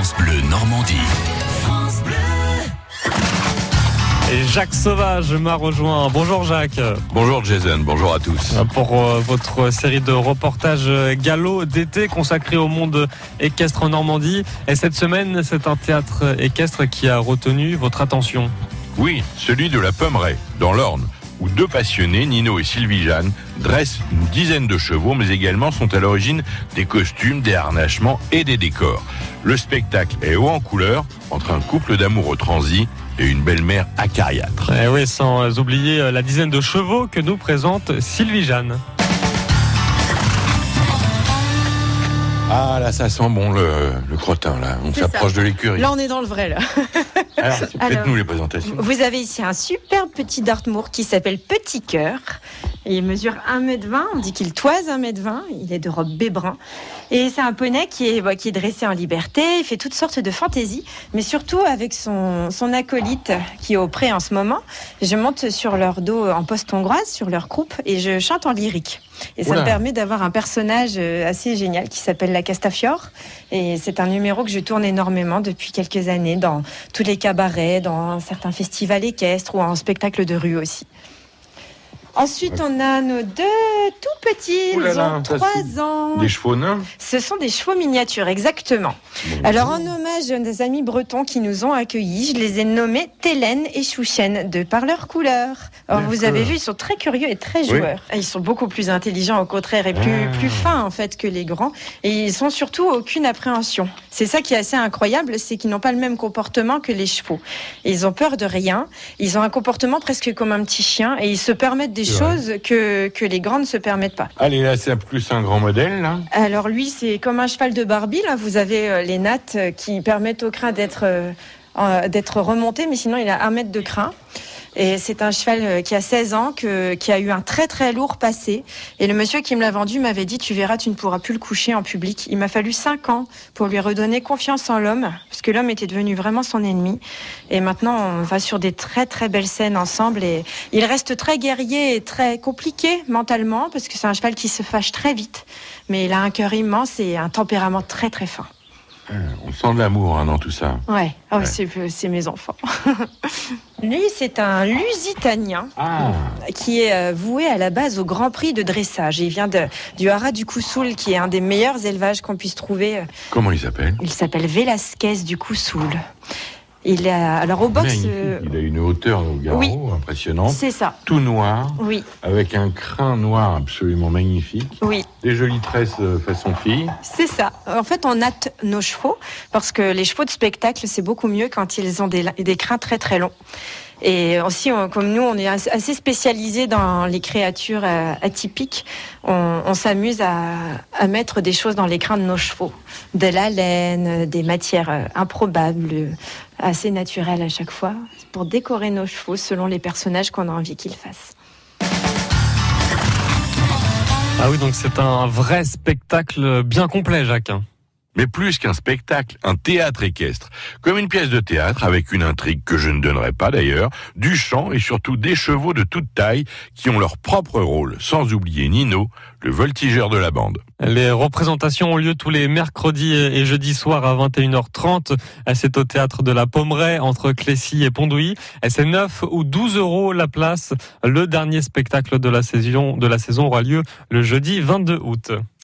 France Bleu Normandie. Et Jacques Sauvage m'a rejoint. Bonjour Jacques. Bonjour Jason, bonjour à tous. Pour euh, votre série de reportages galop d'été consacrés au monde équestre en Normandie. Et cette semaine, c'est un théâtre équestre qui a retenu votre attention. Oui, celui de la Pommeraye, dans l'Orne, où deux passionnés, Nino et Sylvie Jeanne, dressent une dizaine de chevaux, mais également sont à l'origine des costumes, des harnachements et des décors. Le spectacle est haut en couleur, entre un couple d'amoureux transis et une belle-mère acariâtre. Et oui, sans oublier euh, la dizaine de chevaux que nous présente Sylvie Jeanne. Ah là, ça sent bon le, le crottin là. On s'approche de l'écurie. Là, on est dans le vrai, là. Alors, faites-nous les présentations. Vous avez ici un superbe petit Dartmoor qui s'appelle Petit Cœur. Il mesure 1m20, on dit qu'il toise 1m20, il est de robe bébrun. Et c'est un poney qui est, bah, qui est dressé en liberté, il fait toutes sortes de fantaisies, mais surtout avec son, son acolyte qui est au pré en ce moment. Je monte sur leur dos en poste hongroise, sur leur croupe, et je chante en lyrique. Et ça Oula. me permet d'avoir un personnage euh, assez génial qui s'appelle la Castafiore. Et c'est un numéro que je tourne énormément depuis quelques années dans tous les cabarets, dans certains festivals équestres ou en spectacle de rue aussi. Ensuite, on a nos deux tout petits, ils ont trois ans. Des chevaux nains Ce sont des chevaux miniatures, exactement. Bon. Alors, en hommage à des amis bretons qui nous ont accueillis, je les ai nommés Télène et Chouchen, de par leur couleur. Alors, vous avez vu, ils sont très curieux et très Oui. joueurs. Ils sont beaucoup plus intelligents, au contraire, et plus, Ah. plus fins, en fait, que les grands. Et ils sont surtout aucune appréhension. C'est ça qui est assez incroyable, c'est qu'ils n'ont pas le même comportement que les chevaux. Ils ont peur de rien. Ils ont un comportement presque comme un petit chien, et ils se permettent des choses que, que les grands ne se permettent pas. Allez, là, c'est plus un grand modèle, là. Alors lui, c'est comme un cheval de Barbie. Là, vous avez euh, les nattes euh, qui permettent au crin d'être euh, d'être remonté, mais sinon il a un mètre de crin. Et c'est un cheval euh, qui a 16 ans, que, qui a eu un très très lourd passé. Et le monsieur qui me l'a vendu m'avait dit, tu verras, tu ne pourras plus le coucher en public. Il m'a fallu 5 ans pour lui redonner confiance en l'homme, parce que l'homme était devenu vraiment son ennemi. Et maintenant, on va sur des très très belles scènes ensemble. Et il reste très guerrier et très compliqué mentalement, parce que c'est un cheval qui se fâche très vite. Mais il a un cœur immense et un tempérament très très fin. On sent de l'amour hein, dans tout ça. Ouais, oh, Ouais. c'est c'est mes enfants. Lui, c'est un Lusitanien Ah qui est euh, voué à la base au Grand Prix de dressage. Il vient de, du Haras du Coussoul, qui est un des meilleurs élevages qu'on puisse trouver. euh, Comment il s'appelle? Il s'appelle Velasquez du Coussoul. Il est alors au box. Euh, Il a une hauteur au garrot oui. impressionnante. c'est ça. Tout noir, Oui, avec un crin noir absolument magnifique. oui. Des jolies tresses euh, façon fille. C'est ça. En fait, on hâte nos chevaux parce que les chevaux de spectacle, c'est beaucoup mieux quand ils ont des, des crins très très longs. Et aussi, comme nous, on est assez spécialisé dans les créatures euh, atypiques. On, s'amuse à, à mettre des choses dans les de nos chevaux, de la laine, euh, des matières euh, improbables, assez naturelles à chaque fois, pour décorer nos chevaux selon les personnages qu'on a envie qu'ils fassent. Ah oui, donc c'est un vrai spectacle bien complet, Jacques. Mais plus qu'un spectacle, un théâtre équestre. Comme une pièce de théâtre avec une intrigue que je ne donnerai pas d'ailleurs, du chant et surtout des chevaux de toute taille qui ont leur propre rôle, sans oublier Nino, le voltigeur de la bande. Les représentations ont lieu tous les mercredis et jeudis soirs à 21h30. C'est au théâtre de la Pommeraye entre Clécy et Pondouilly. C'est 9 ou 12 euros la place. Le dernier spectacle de la saison, de la saison aura lieu le jeudi 22 août.